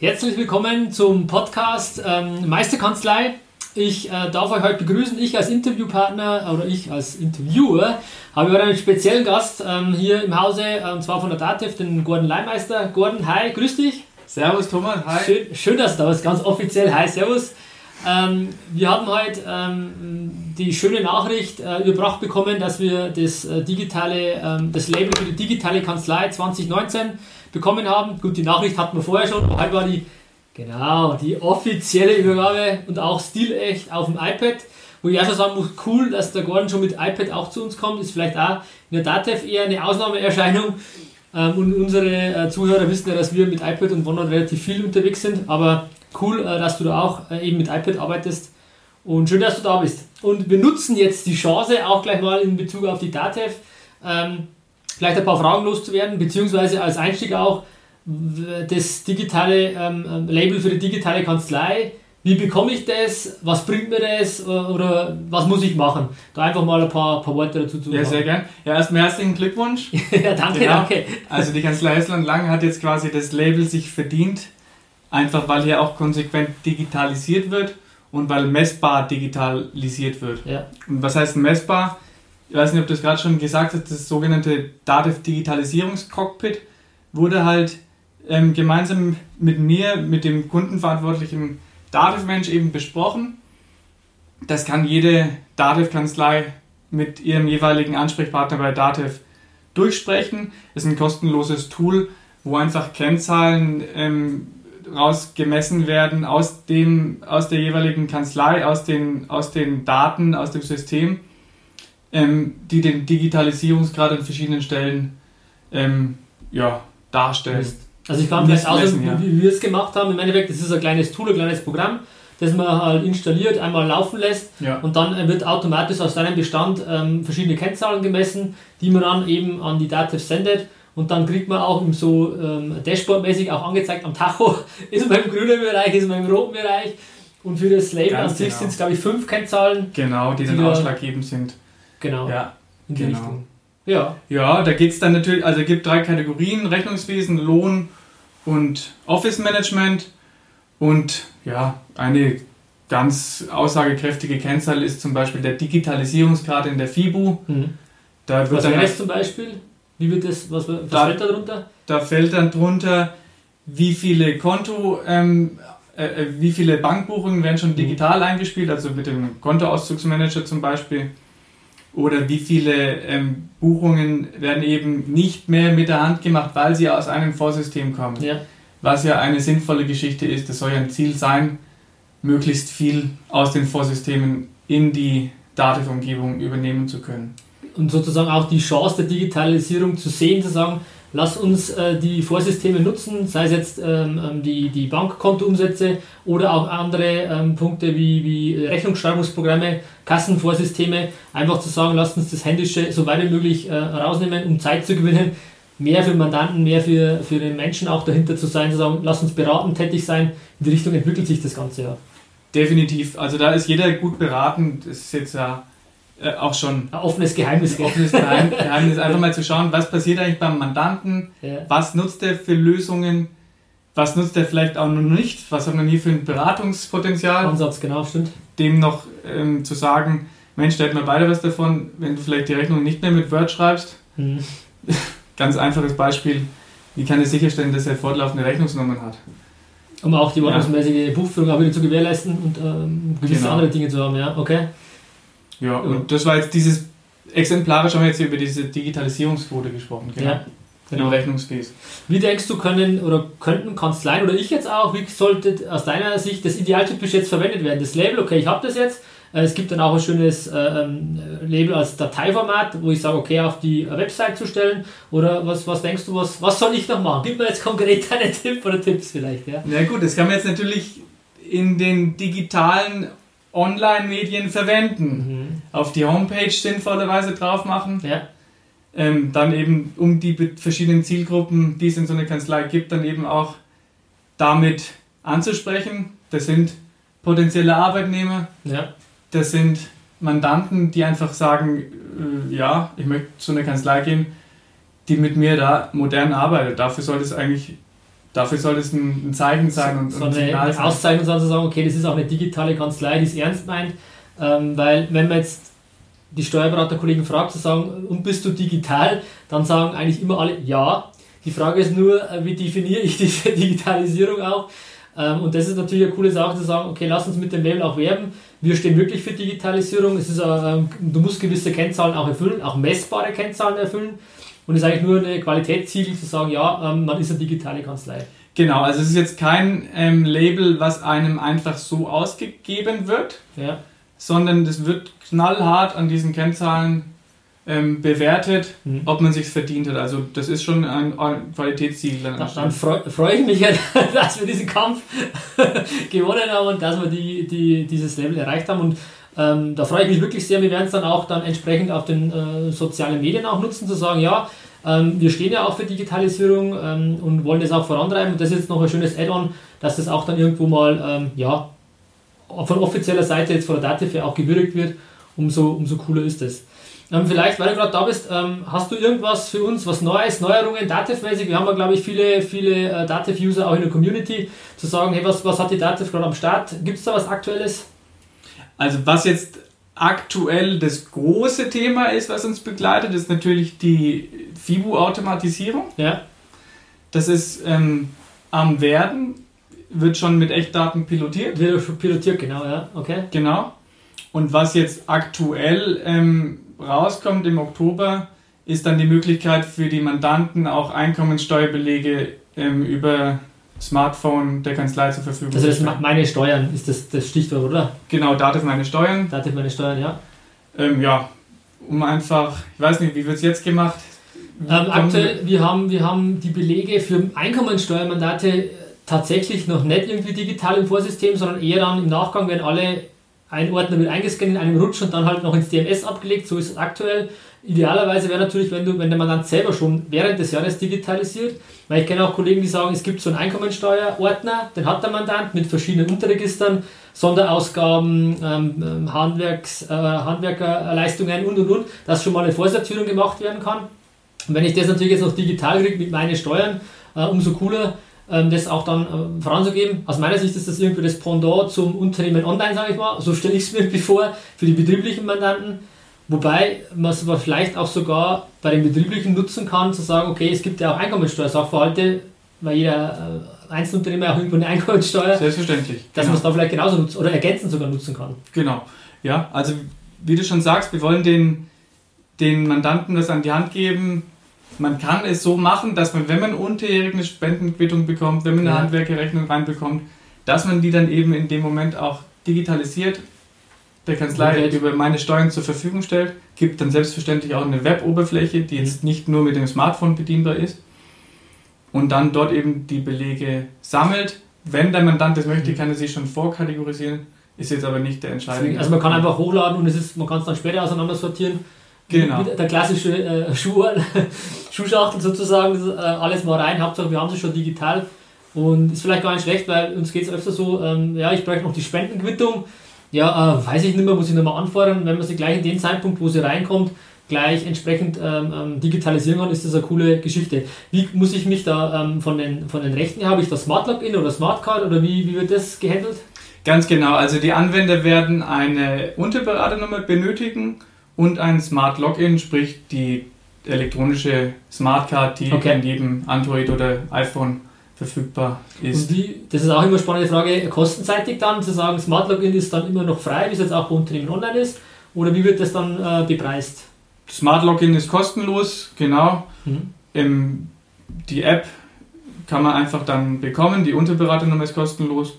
Herzlich willkommen zum Podcast ähm, Meisterkanzlei. Ich äh, darf euch heute begrüßen. Ich als Interviewpartner oder ich als Interviewer habe heute einen speziellen Gast ähm, hier im Hause, äh, und zwar von der DATEV, den Gordon Leimeister. Gordon, hi, grüß dich. Servus Thomas, hi. Schön, schön dass du da bist, ganz offiziell. Hi, servus. Ähm, wir haben heute ähm, die schöne Nachricht äh, überbracht bekommen, dass wir das äh, digitale, ähm, das Label für die digitale Kanzlei 2019 bekommen haben. Gut, die Nachricht hatten wir vorher schon, heute war die Genau, die offizielle Übergabe und auch stilecht auf dem iPad. Wo ich auch schon sagen muss, cool, dass der Gordon schon mit iPad auch zu uns kommt. Ist vielleicht auch in der DATEV eher eine Ausnahmeerscheinung. Ähm, und unsere äh, Zuhörer wissen ja, dass wir mit iPad und OneNote relativ viel unterwegs sind. Aber cool, äh, dass du da auch äh, eben mit iPad arbeitest. Und schön, dass du da bist. Und wir nutzen jetzt die Chance, auch gleich mal in Bezug auf die DATEV, ähm, vielleicht ein paar Fragen loszuwerden, beziehungsweise als Einstieg auch, das digitale ähm, Label für die digitale Kanzlei. Wie bekomme ich das? Was bringt mir das? Oder was muss ich machen? Da einfach mal ein paar, paar Worte dazu zu sagen. Ja, sehr gern. Ja, erstmal herzlichen Glückwunsch. ja, danke, genau. danke. Also die Kanzlei Hessland Lang hat jetzt quasi das Label sich verdient, einfach weil hier auch konsequent digitalisiert wird und weil messbar digitalisiert wird. Ja. Und was heißt messbar? Ich weiß nicht, ob du es gerade schon gesagt hast, das sogenannte DATEV Digitalisierungscockpit wurde halt ähm, gemeinsam mit mir, mit dem kundenverantwortlichen Dativ-Mensch eben besprochen. Das kann jede Dativ-Kanzlei mit ihrem jeweiligen Ansprechpartner bei Dativ durchsprechen. Es ist ein kostenloses Tool, wo einfach Kennzahlen ähm, rausgemessen werden aus, dem, aus der jeweiligen Kanzlei, aus den, aus den Daten, aus dem System, ähm, die den Digitalisierungsgrad an verschiedenen Stellen ähm, ja, darstellen. Also ich kann vielleicht aus, ja. wie wir es gemacht haben. Im Endeffekt, das ist ein kleines Tool, ein kleines Programm, das man halt installiert, einmal laufen lässt ja. und dann wird automatisch aus deinem Bestand ähm, verschiedene Kennzahlen gemessen, die man dann eben an die Dativ sendet und dann kriegt man auch so ähm, Dashboard-mäßig auch angezeigt am Tacho, ist man im grünen Bereich, ist man im roten Bereich und für das Label an sich genau. sind es glaube ich fünf Kennzahlen. Genau, die, die dann ausschlaggebend sind. Genau. Ja, in die genau. Richtung. Ja. Ja, da geht es dann natürlich, also es gibt drei Kategorien, Rechnungswesen, Lohn und Office Management. Und ja, eine ganz aussagekräftige Kennzahl ist zum Beispiel der Digitalisierungsgrad in der FIBU. Mhm. Da wird was wäre das zum Beispiel? Wie wird das, was, was da, fällt da drunter? Da fällt dann drunter, wie viele Konto, ähm, äh, äh wie viele Bankbuchungen werden schon digital mhm. eingespielt, also mit dem Kontoauszugsmanager zum Beispiel oder wie viele ähm, Buchungen werden eben nicht mehr mit der Hand gemacht, weil sie aus einem Vorsystem kommen. Ja. Was ja eine sinnvolle Geschichte ist, das soll ja ein Ziel sein, möglichst viel aus den Vorsystemen in die Datenumgebung übernehmen zu können. Und sozusagen auch die Chance der Digitalisierung zu sehen, zu sagen, lass uns äh, die Vorsysteme nutzen, sei es jetzt ähm, ähm, die, die Bankkontoumsätze oder auch andere ähm, Punkte wie, wie Rechnungsschreibungsprogramme, Kassenvorsysteme, einfach zu sagen, lass uns das Händische so weit wie möglich äh, rausnehmen, um Zeit zu gewinnen, mehr für Mandanten, mehr für, für den Menschen auch dahinter zu sein, zu sagen, lass uns beratend tätig sein, in die Richtung entwickelt sich das Ganze ja. Definitiv, also da ist jeder gut beraten, das ist jetzt ja äh, auch schon. Ein offenes Geheimnis. Ein offenes Geheimnis, einfach mal zu schauen, was passiert eigentlich beim Mandanten, ja. was nutzt er für Lösungen, was nutzt er vielleicht auch noch nicht, was hat man hier für ein Beratungspotenzial. Ansatz, genau, stimmt. Dem noch ähm, zu sagen, Mensch, da hätten wir beide was davon, wenn du vielleicht die Rechnung nicht mehr mit Word schreibst. Mhm. Ganz einfaches Beispiel, wie kann er sicherstellen, dass er fortlaufende Rechnungsnummern hat? Um auch die ordnungsmäßige ja. Buchführung auch wieder zu gewährleisten und ähm, gewisse genau. andere Dinge zu haben, ja, okay. Ja, und das war jetzt dieses exemplarisch haben wir jetzt hier über diese Digitalisierungsquote gesprochen, genau. Ja, genau. Rechnungsfähig. Wie denkst du, können oder könnten Kanzleien oder ich jetzt auch, wie sollte aus deiner Sicht das idealtypisch jetzt verwendet werden? Das Label, okay, ich habe das jetzt, Äh, es gibt dann auch ein schönes äh, ähm, Label als Dateiformat, wo ich sage, okay, auf die Website zu stellen. Oder was, was denkst du, was, was soll ich noch machen? Gib mir jetzt konkret einen Tipp oder Tipps vielleicht. Ja, ja gut, das kann man jetzt natürlich in den digitalen Online-Medien verwenden. Mhm. Auf die Homepage sinnvollerweise drauf machen. Ja. Ähm, dann eben um die verschiedenen Zielgruppen, die es in so einer Kanzlei gibt, dann eben auch damit anzusprechen. Das sind potenzielle Arbeitnehmer, ja. das sind Mandanten, die einfach sagen, äh, ja, ich möchte zu einer Kanzlei gehen, die mit mir da modern arbeitet. Dafür sollte es eigentlich, dafür soll es ein, ein Zeichen sein und, so und ein Signal sein. Auszeichnung sein, zu sagen, okay, das ist auch eine digitale Kanzlei, die es ernst meint, ähm, weil wenn man jetzt die Steuerberaterkollegen fragt, zu sagen, und bist du digital, dann sagen eigentlich immer alle ja. Die Frage ist nur, äh, wie definiere ich diese Digitalisierung auch? Ähm, und das ist natürlich eine coole Sache zu sagen, okay, lass uns mit dem Label auch werben. Wir stehen wirklich für Digitalisierung. Es ist, ähm, du musst gewisse Kennzahlen auch erfüllen, auch messbare Kennzahlen erfüllen. Und es ist eigentlich nur eine Qualitätsziel zu sagen, ja, ähm, man ist eine digitale Kanzlei. Genau, also es ist jetzt kein ähm, Label, was einem einfach so ausgegeben wird, ja. sondern das wird knallhart an diesen Kennzahlen ähm, bewertet, mhm. ob man sich verdient hat. Also das ist schon ein, ein Qualitätsziel. Dann, dann freue freu ich mich, dass wir diesen Kampf gewonnen haben und dass wir die, die, dieses Level erreicht haben. Und ähm, da freue ich mich wirklich sehr. Wir werden es dann auch dann entsprechend auf den äh, sozialen Medien auch nutzen, zu sagen, ja, ähm, wir stehen ja auch für Digitalisierung ähm, und wollen das auch vorantreiben. Und das ist jetzt noch ein schönes Add-on, dass das auch dann irgendwo mal ähm, ja, von offizieller Seite jetzt von der DATEV auch gewürdigt wird. Umso, umso cooler ist es. Ähm, vielleicht, weil du gerade da bist, ähm, hast du irgendwas für uns, was Neues, Neuerungen, Dativ-mäßig? Wir haben ja, glaube ich, viele, viele äh, Dativ-User auch in der Community, zu sagen, hey, was, was hat die Dativ gerade am Start? Gibt es da was Aktuelles? Also, was jetzt aktuell das große Thema ist, was uns begleitet, ist natürlich die FIBU-Automatisierung. Ja. Das ist ähm, am Werden, wird schon mit Echtdaten pilotiert. Wird schon pilotiert, genau, ja, okay. Genau. Und was jetzt aktuell ähm, rauskommt im Oktober, ist dann die Möglichkeit für die Mandanten auch Einkommenssteuerbelege ähm, über Smartphone der Kanzlei zur Verfügung zu stellen. Also meine Steuern ist das, das Stichwort, oder? Genau, Dativ meine Steuern. Dativ meine Steuern, ja. Ähm, ja, um einfach, ich weiß nicht, wie wird es jetzt gemacht? Ähm, aktuell, wir haben, wir haben die Belege für Einkommensteuermandate tatsächlich noch nicht irgendwie digital im Vorsystem, sondern eher dann im Nachgang, wenn alle ein Ordner wird eingescannt in einem Rutsch und dann halt noch ins DMS abgelegt, so ist es aktuell. Idealerweise wäre natürlich, wenn, du, wenn der Mandant selber schon während des Jahres digitalisiert, weil ich kenne auch Kollegen, die sagen, es gibt so einen Einkommensteuerordner, den hat der Mandant mit verschiedenen Unterregistern, Sonderausgaben, ähm, ähm Handwerks, äh, Handwerkerleistungen und und und, dass schon mal eine Vorsortierung gemacht werden kann. Und wenn ich das natürlich jetzt noch digital kriege mit meinen Steuern, äh, umso cooler. Ähm, das auch dann äh, voranzugeben. Aus meiner Sicht ist das irgendwie das Pendant zum Unternehmen online, sage ich mal. So stelle ich es mir vor, für die betrieblichen Mandanten. Wobei man es aber vielleicht auch sogar bei den betrieblichen nutzen kann, zu sagen, okay, es gibt ja auch Einkommensteuersachverhalte, weil jeder äh, Einzelunternehmer auch irgendwo eine Einkommensteuer. Selbstverständlich. Dass genau. man es da vielleicht genauso nutzen oder ergänzend sogar nutzen kann. Genau. Ja, also wie du schon sagst, wir wollen den, den Mandanten das an die Hand geben, man kann es so machen, dass man, wenn man unterjährig eine Spendenquittung bekommt, wenn man eine ja. Handwerkerrechnung reinbekommt, dass man die dann eben in dem Moment auch digitalisiert der Kanzlei okay. über meine Steuern zur Verfügung stellt, gibt dann selbstverständlich auch eine Web-Oberfläche, die jetzt mhm. nicht nur mit dem Smartphone bedienbar ist und dann dort eben die Belege sammelt. Wenn der Mandant das möchte, mhm. kann er sich schon vorkategorisieren, ist jetzt aber nicht der entscheidende. Also man kann einfach hochladen und es ist, man kann es dann später auseinander sortieren Genau. Der klassische äh, Schuh, Schuhschachtel sozusagen, äh, alles mal rein. Hauptsache, wir haben sie schon digital. Und ist vielleicht gar nicht schlecht, weil uns geht es öfter so, ähm, ja, ich bräuchte noch die Spendenquittung. Ja, äh, weiß ich nicht mehr, muss ich nochmal anfordern. Wenn man sie gleich in den Zeitpunkt, wo sie reinkommt, gleich entsprechend ähm, ähm, digitalisieren kann, ist das eine coole Geschichte. Wie muss ich mich da ähm, von, den, von den Rechten her, habe ich da Smart Login oder Smart Card oder wie, wie wird das gehandelt? Ganz genau, also die Anwender werden eine Unterberaternummer benötigen und ein Smart Login, sprich die elektronische Smartcard, die okay. in jedem Android oder iPhone verfügbar ist. Und wie, das ist auch immer eine spannende Frage, kostenseitig dann zu sagen, Smart Login ist dann immer noch frei, wie es jetzt auch bei Unternehmen online ist, oder wie wird das dann äh, bepreist? Smart Login ist kostenlos, genau. Mhm. Ähm, die App kann man einfach dann bekommen, die Unterberaternummer ist kostenlos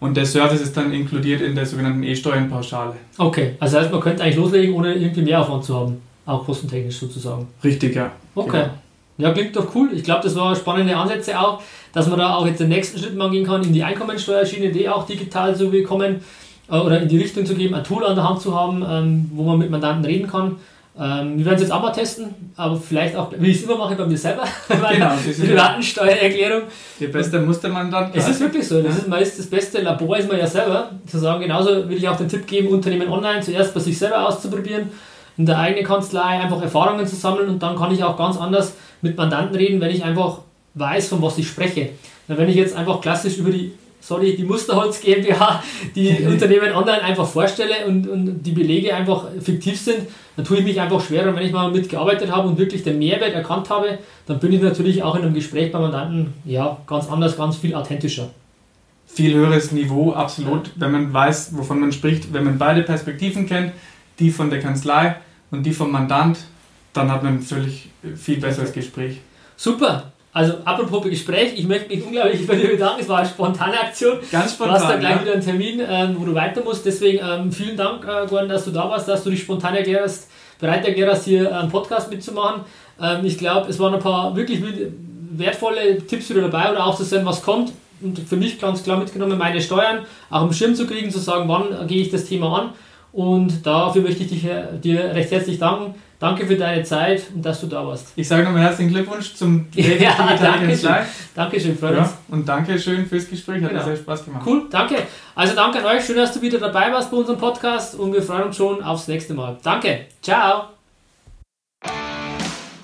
und der Service ist dann inkludiert in der sogenannten E-Steuernpauschale. Okay, also heißt, man könnte eigentlich loslegen, ohne irgendwie Mehraufwand zu haben, auch kostentechnisch sozusagen. Richtig, ja. Okay. Genau. Ja, klingt doch cool. Ich glaube, das war spannende Ansätze auch, dass man da auch jetzt den nächsten Schritt mal gehen kann, in die Einkommensteuerschiene, die auch digital zu bekommen äh, oder in die Richtung zu geben, ein Tool an der Hand zu haben, ähm, wo man mit Mandanten reden kann. Ähm, wir werden es jetzt auch mal testen, aber vielleicht auch, wie ich es immer mache, bei mir selber, bei genau, Privatensteuererklärung. Der beste Mustermandant. Es ist wirklich so, das ist meist das beste Labor, ist man ja selber, zu sagen, genauso würde ich auch den Tipp geben, Unternehmen online zuerst bei sich selber auszuprobieren, in der eigenen Kanzlei einfach Erfahrungen zu sammeln und dann kann ich auch ganz anders mit Mandanten reden, wenn ich einfach weiß, von was ich spreche. Wenn ich jetzt einfach klassisch über die sorry, die Musterholz GmbH, die Unternehmen online einfach vorstelle und, und die Belege einfach fiktiv sind, dann tue ich mich einfach schwerer. Und wenn ich mal mitgearbeitet habe und wirklich den Mehrwert erkannt habe, dann bin ich natürlich auch in einem Gespräch bei Mandanten ja, ganz anders, ganz viel authentischer. Viel höheres Niveau, absolut, wenn man weiß, wovon man spricht, wenn man beide Perspektiven kennt, die von der Kanzlei und die vom Mandant, dann hat man völlig viel besseres Gespräch. Super, also apropos Gespräch, ich möchte mich unglaublich bei dir bedanken. Es war eine spontane Aktion. Ganz spontan. Du hast dann gleich ja. wieder einen Termin, ähm, wo du weiter musst. Deswegen ähm, vielen Dank, äh, Gordon, dass du da warst, dass du dich spontan erklärst, bereit erklärst, hier einen Podcast mitzumachen. Ähm, ich glaube, es waren ein paar wirklich wertvolle Tipps wieder dabei oder auch zu sehen, was kommt. Und für mich ganz klar mitgenommen, meine Steuern auch im Schirm zu kriegen, zu sagen, wann gehe ich das Thema an. Und dafür möchte ich dich, äh, dir recht herzlich danken. Danke für deine Zeit und dass du da warst. Ich sage nochmal herzlichen Glückwunsch zum ja, danke schön. Dankeschön, freut ja, Und danke schön fürs Gespräch, hat genau. sehr Spaß gemacht. Cool, danke. Also danke an euch, schön, dass du wieder dabei warst bei unserem Podcast und wir freuen uns schon aufs nächste Mal. Danke, ciao.